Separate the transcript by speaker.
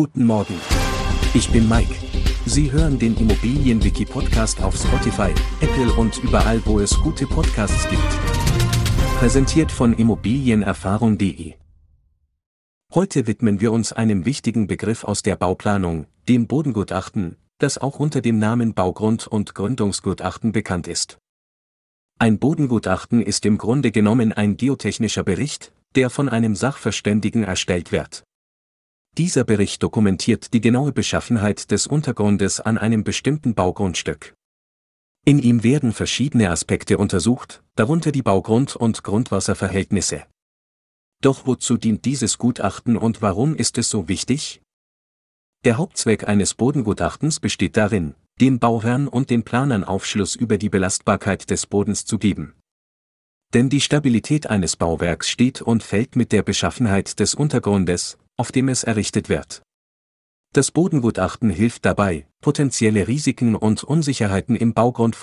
Speaker 1: Guten Morgen. Ich bin Mike. Sie hören den Immobilienwiki-Podcast auf Spotify, Apple und überall, wo es gute Podcasts gibt. Präsentiert von Immobilienerfahrung.de. Heute widmen wir uns einem wichtigen Begriff aus der Bauplanung, dem Bodengutachten, das auch unter dem Namen Baugrund- und Gründungsgutachten bekannt ist. Ein Bodengutachten ist im Grunde genommen ein geotechnischer Bericht, der von einem Sachverständigen erstellt wird. Dieser Bericht dokumentiert die genaue Beschaffenheit des Untergrundes an einem bestimmten Baugrundstück. In ihm werden verschiedene Aspekte untersucht, darunter die Baugrund- und Grundwasserverhältnisse. Doch wozu dient dieses Gutachten und warum ist es so wichtig? Der Hauptzweck eines Bodengutachtens besteht darin, den Bauherrn und den Planern Aufschluss über die Belastbarkeit des Bodens zu geben. Denn die Stabilität eines Bauwerks steht und fällt mit der Beschaffenheit des Untergrundes, auf dem es errichtet wird. Das Bodengutachten hilft dabei, potenzielle Risiken und Unsicherheiten im Baugrund